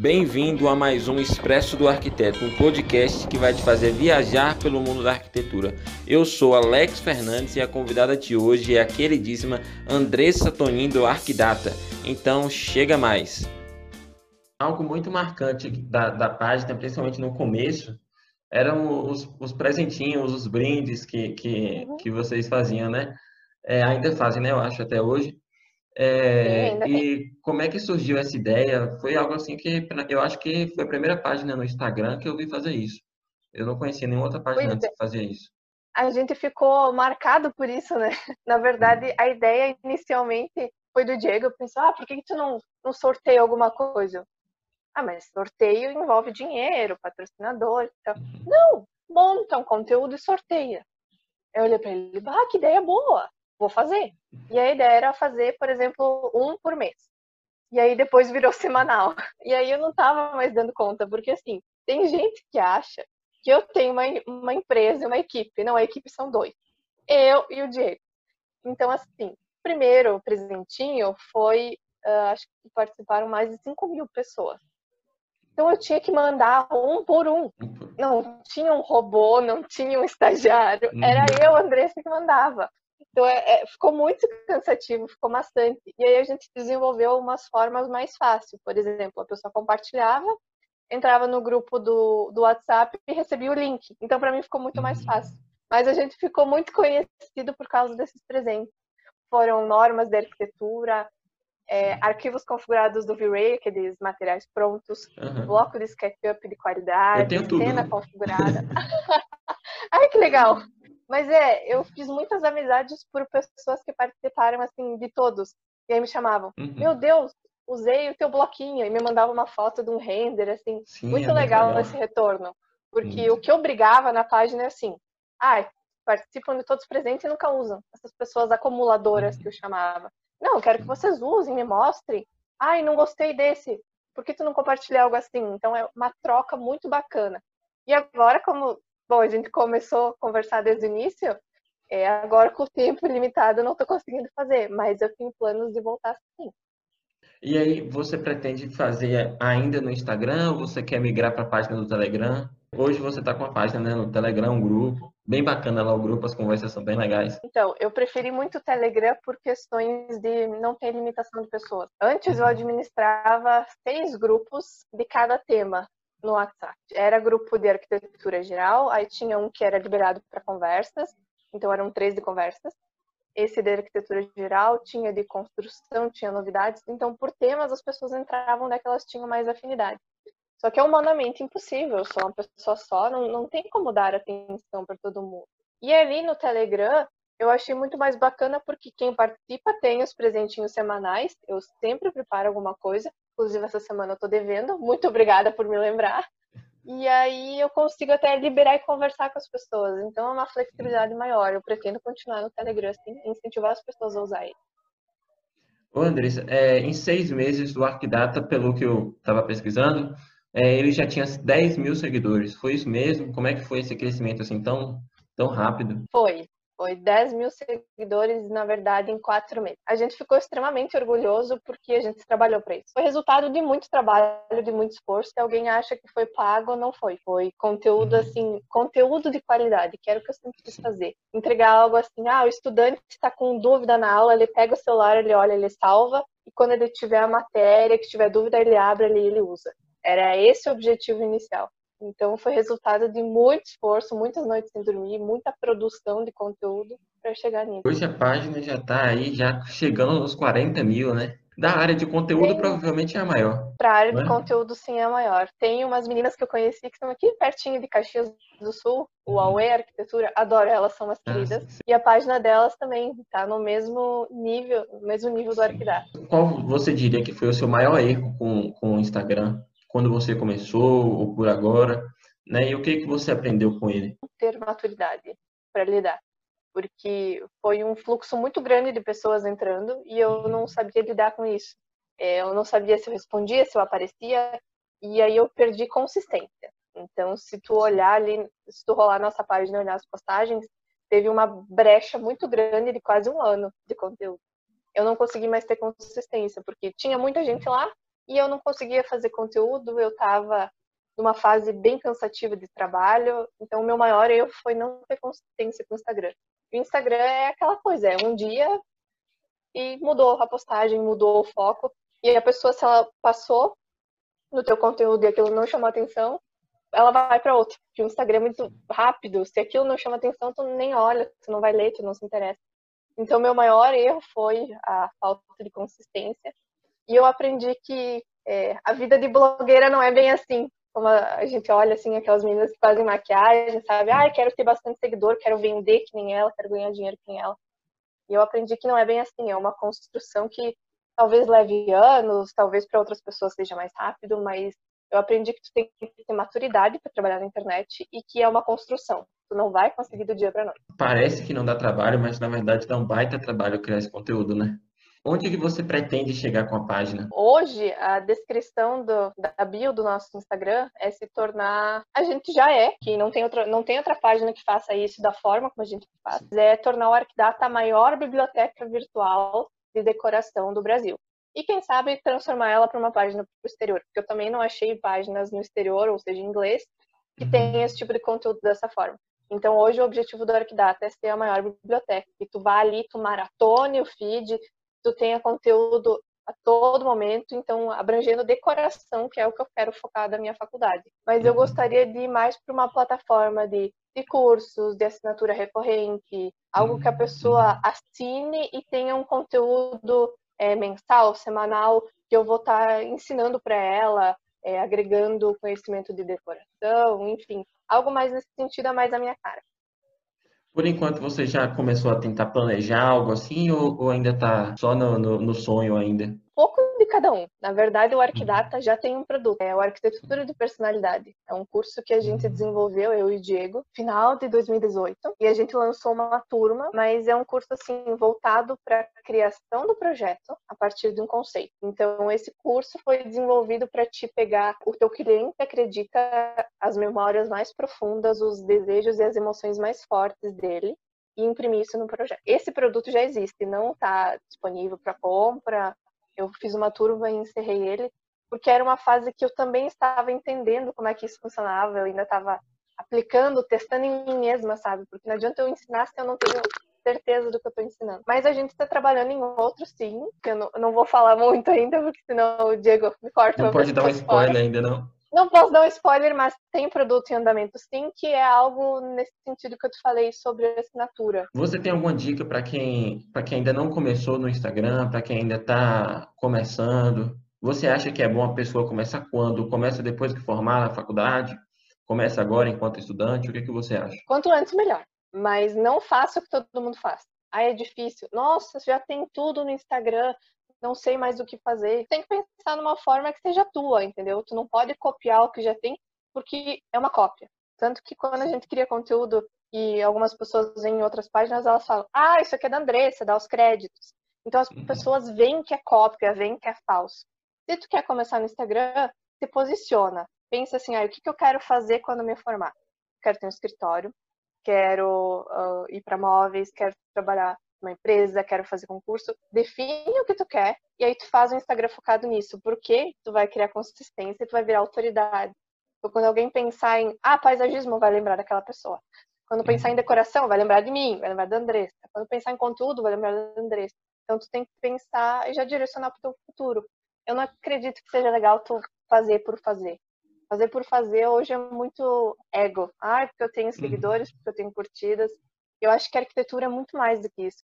Bem-vindo a mais um Expresso do Arquiteto, um podcast que vai te fazer viajar pelo mundo da arquitetura. Eu sou Alex Fernandes e a convidada de hoje é a queridíssima Andressa Tonin do Arquidata. Então, chega mais! Algo muito marcante da, da página, principalmente no começo, eram os, os presentinhos, os brindes que, que, uhum. que vocês faziam, né? É, ainda fazem, né? Eu acho, até hoje. É, e como é que surgiu essa ideia? Foi algo assim que eu acho que foi a primeira página no Instagram que eu vi fazer isso. Eu não conhecia nenhuma outra página antes é. que fazia isso. A gente ficou marcado por isso, né? Na verdade, a ideia inicialmente foi do Diego. Pensou, ah, por que, que tu não, não sorteia alguma coisa? Ah, mas sorteio envolve dinheiro, patrocinador. Então, uhum. não, monta um conteúdo e sorteia. Eu olhei para ele, ah, que ideia boa vou fazer. E a ideia era fazer, por exemplo, um por mês. E aí depois virou semanal. E aí eu não tava mais dando conta, porque assim, tem gente que acha que eu tenho uma, uma empresa, uma equipe. Não, a equipe são dois. Eu e o Diego. Então, assim, primeiro presentinho foi, uh, acho que participaram mais de 5 mil pessoas. Então eu tinha que mandar um por um. Não tinha um robô, não tinha um estagiário. Era uhum. eu, Andressa, que mandava. Então, é, é, ficou muito cansativo, ficou bastante. E aí a gente desenvolveu umas formas mais fáceis. Por exemplo, a pessoa compartilhava, entrava no grupo do, do WhatsApp e recebia o link. Então, para mim, ficou muito mais fácil. Mas a gente ficou muito conhecido por causa desses presentes. Foram normas de arquitetura, é, arquivos configurados do V-Ray, aqueles materiais prontos, uhum. bloco de SketchUp de qualidade, cena configurada. Ai, que legal! Mas é, eu fiz muitas amizades por pessoas que participaram, assim, de todos. E aí me chamavam, uhum. meu Deus, usei o teu bloquinho. E me mandavam uma foto de um render, assim. Sim, muito é legal, legal, esse retorno. Porque o que eu brigava na página é assim, ai, ah, participam de todos presentes e nunca usam. Essas pessoas acumuladoras uhum. que eu chamava. Não, eu quero que vocês usem, me mostrem. Ai, não gostei desse. Por que tu não compartilha algo assim? Então é uma troca muito bacana. E agora, como Bom, a gente começou a conversar desde o início. É, agora, com o tempo limitado, eu não estou conseguindo fazer, mas eu tenho planos de voltar sim. E aí, você pretende fazer ainda no Instagram ou você quer migrar para a página do Telegram? Hoje você está com a página né, no Telegram, um grupo. Bem bacana lá o grupo, as conversas são bem legais. Então, eu preferi muito o Telegram por questões de não ter limitação de pessoas. Antes eu uhum. administrava seis grupos de cada tema no WhatsApp. Era grupo de arquitetura geral, aí tinha um que era liberado para conversas, então eram três de conversas. Esse de arquitetura geral tinha de construção, tinha novidades, então por temas as pessoas entravam onde é elas tinham mais afinidade. Só que é humanamente impossível, só uma pessoa só, não, não tem como dar atenção para todo mundo. E ali no Telegram, eu achei muito mais bacana porque quem participa tem os presentinhos semanais, eu sempre preparo alguma coisa, Inclusive, essa semana eu tô devendo. Muito obrigada por me lembrar. E aí eu consigo até liberar e conversar com as pessoas. Então é uma flexibilidade maior. Eu pretendo continuar no Telegram, assim, incentivar as pessoas a usar ele. Ô, Andressa, é, em seis meses do Arquidata, pelo que eu estava pesquisando, é, ele já tinha 10 mil seguidores. Foi isso mesmo? Como é que foi esse crescimento assim tão, tão rápido? Foi. Foi 10 mil seguidores, na verdade, em quatro meses. A gente ficou extremamente orgulhoso porque a gente trabalhou para isso. Foi resultado de muito trabalho, de muito esforço. Se alguém acha que foi pago, não foi. Foi conteúdo, uhum. assim, conteúdo de qualidade, que era o que eu sempre quis fazer. Entregar algo assim, ah, o estudante está com dúvida na aula, ele pega o celular, ele olha, ele salva, e quando ele tiver a matéria, que tiver dúvida, ele abre ali e ele usa. Era esse o objetivo inicial. Então foi resultado de muito esforço, muitas noites sem dormir, muita produção de conteúdo para chegar nisso. Hoje a página já está aí, já chegando nos 40 mil, né? Da área de conteúdo, Tem... provavelmente é a maior. Para a área de é? conteúdo, sim, é a maior. Tem umas meninas que eu conheci que estão aqui pertinho de Caxias do Sul, o uhum. Aue Arquitetura, adoro elas, são umas ah, queridas. Ah, e a página delas também está no mesmo nível, no mesmo nível do Arquidata. Qual você diria que foi o seu maior erro com, com o Instagram? Quando você começou ou por agora, né? E o que que você aprendeu com ele? Ter maturidade para lidar, porque foi um fluxo muito grande de pessoas entrando e eu não sabia lidar com isso. É, eu não sabia se eu respondia, se eu aparecia e aí eu perdi consistência. Então, se tu olhar ali, se tu rolar nossa página e olhar as postagens, teve uma brecha muito grande de quase um ano de conteúdo. Eu não consegui mais ter consistência, porque tinha muita gente lá, e eu não conseguia fazer conteúdo, eu estava numa fase bem cansativa de trabalho, então o meu maior erro foi não ter consistência com o Instagram. O Instagram é aquela coisa, é um dia e mudou a postagem, mudou o foco, e a pessoa, se ela passou no teu conteúdo e aquilo não chamou atenção, ela vai para outro. Porque o Instagram é muito rápido, se aquilo não chama atenção, tu nem olha, tu não vai ler, tu não se interessa. Então, meu maior erro foi a falta de consistência. E eu aprendi que é, a vida de blogueira não é bem assim. Como a gente olha, assim, aquelas meninas que fazem maquiagem, sabe? Ah, quero ter bastante seguidor, quero vender que nem ela, quero ganhar dinheiro que nem ela. E eu aprendi que não é bem assim. É uma construção que talvez leve anos, talvez para outras pessoas seja mais rápido, mas eu aprendi que tu tem que ter maturidade para trabalhar na internet e que é uma construção. Tu não vai conseguir do dia para noite. Parece que não dá trabalho, mas na verdade dá um baita trabalho criar esse conteúdo, né? Onde que você pretende chegar com a página? Hoje, a descrição do, da bio do nosso Instagram é se tornar. A gente já é, que não tem, outra, não tem outra página que faça isso da forma como a gente faz, é tornar o Arquidata a maior biblioteca virtual de decoração do Brasil e quem sabe transformar ela para uma página para o exterior, porque eu também não achei páginas no exterior, ou seja, em inglês, que uhum. tem esse tipo de conteúdo dessa forma. Então, hoje, o objetivo do Arquidata é ser a maior biblioteca, que tu vá ali, tu maratone o feed, tu tenha conteúdo a todo momento, então, abrangendo decoração, que é o que eu quero focar da minha faculdade. Mas eu uhum. gostaria de ir mais para uma plataforma de, de cursos, de assinatura recorrente, algo que a pessoa uhum. assine e tenha um conteúdo é, mensal, semanal, que eu vou estar tá ensinando para ela, é, agregando conhecimento de decoração, enfim, algo mais nesse sentido é mais a minha cara. Por enquanto, você já começou a tentar planejar algo assim ou, ou ainda está só no, no, no sonho ainda? Pouco cada um. Na verdade, o Arquidata já tem um produto, é o Arquitetura de Personalidade. É um curso que a gente desenvolveu, eu e o Diego, final de 2018, e a gente lançou uma turma, mas é um curso assim voltado para a criação do projeto a partir de um conceito. Então, esse curso foi desenvolvido para te pegar o teu cliente acredita as memórias mais profundas, os desejos e as emoções mais fortes dele e imprimir isso no projeto. Esse produto já existe, não está disponível para compra, eu fiz uma turma e encerrei ele, porque era uma fase que eu também estava entendendo como é que isso funcionava, eu ainda estava aplicando, testando em mim mesma, sabe? Porque não adianta eu ensinar se eu não tenho certeza do que eu estou ensinando. Mas a gente está trabalhando em outros sim, que eu não, eu não, vou falar muito ainda, porque senão o Diego me corta. Não pode dar um spoiler fora. ainda, não? Não posso dar um spoiler, mas tem produto em andamento sim, que é algo nesse sentido que eu te falei sobre a assinatura. Você tem alguma dica para quem, quem ainda não começou no Instagram, para quem ainda está começando? Você acha que é bom a pessoa começar quando? Começa depois que formar na faculdade? Começa agora enquanto estudante? O que, que você acha? Quanto antes, melhor. Mas não faça o que todo mundo faz. Ah, é difícil. Nossa, já tem tudo no Instagram não sei mais o que fazer. Tem que pensar numa forma que seja tua, entendeu? Tu não pode copiar o que já tem, porque é uma cópia. Tanto que quando a gente cria conteúdo e algumas pessoas em outras páginas, elas falam, ah, isso aqui é da Andressa, dá os créditos. Então as uhum. pessoas veem que é cópia, veem que é falso. Se tu quer começar no Instagram, se posiciona. Pensa assim, ah, o que, que eu quero fazer quando me formar? Quero ter um escritório, quero uh, ir para móveis, quero trabalhar uma empresa, quero fazer concurso, define o que tu quer e aí tu faz um Instagram focado nisso, porque tu vai criar consistência e tu vai virar autoridade. Então, quando alguém pensar em, ah, paisagismo, vai lembrar daquela pessoa. Quando pensar em decoração, vai lembrar de mim, vai lembrar da Andressa. Quando pensar em conteúdo, vai lembrar da Andressa. Então, tu tem que pensar e já direcionar para o teu futuro. Eu não acredito que seja legal tu fazer por fazer. Fazer por fazer hoje é muito ego. Ah, porque eu tenho uhum. seguidores, porque eu tenho curtidas. Eu acho que a arquitetura é muito mais do que isso.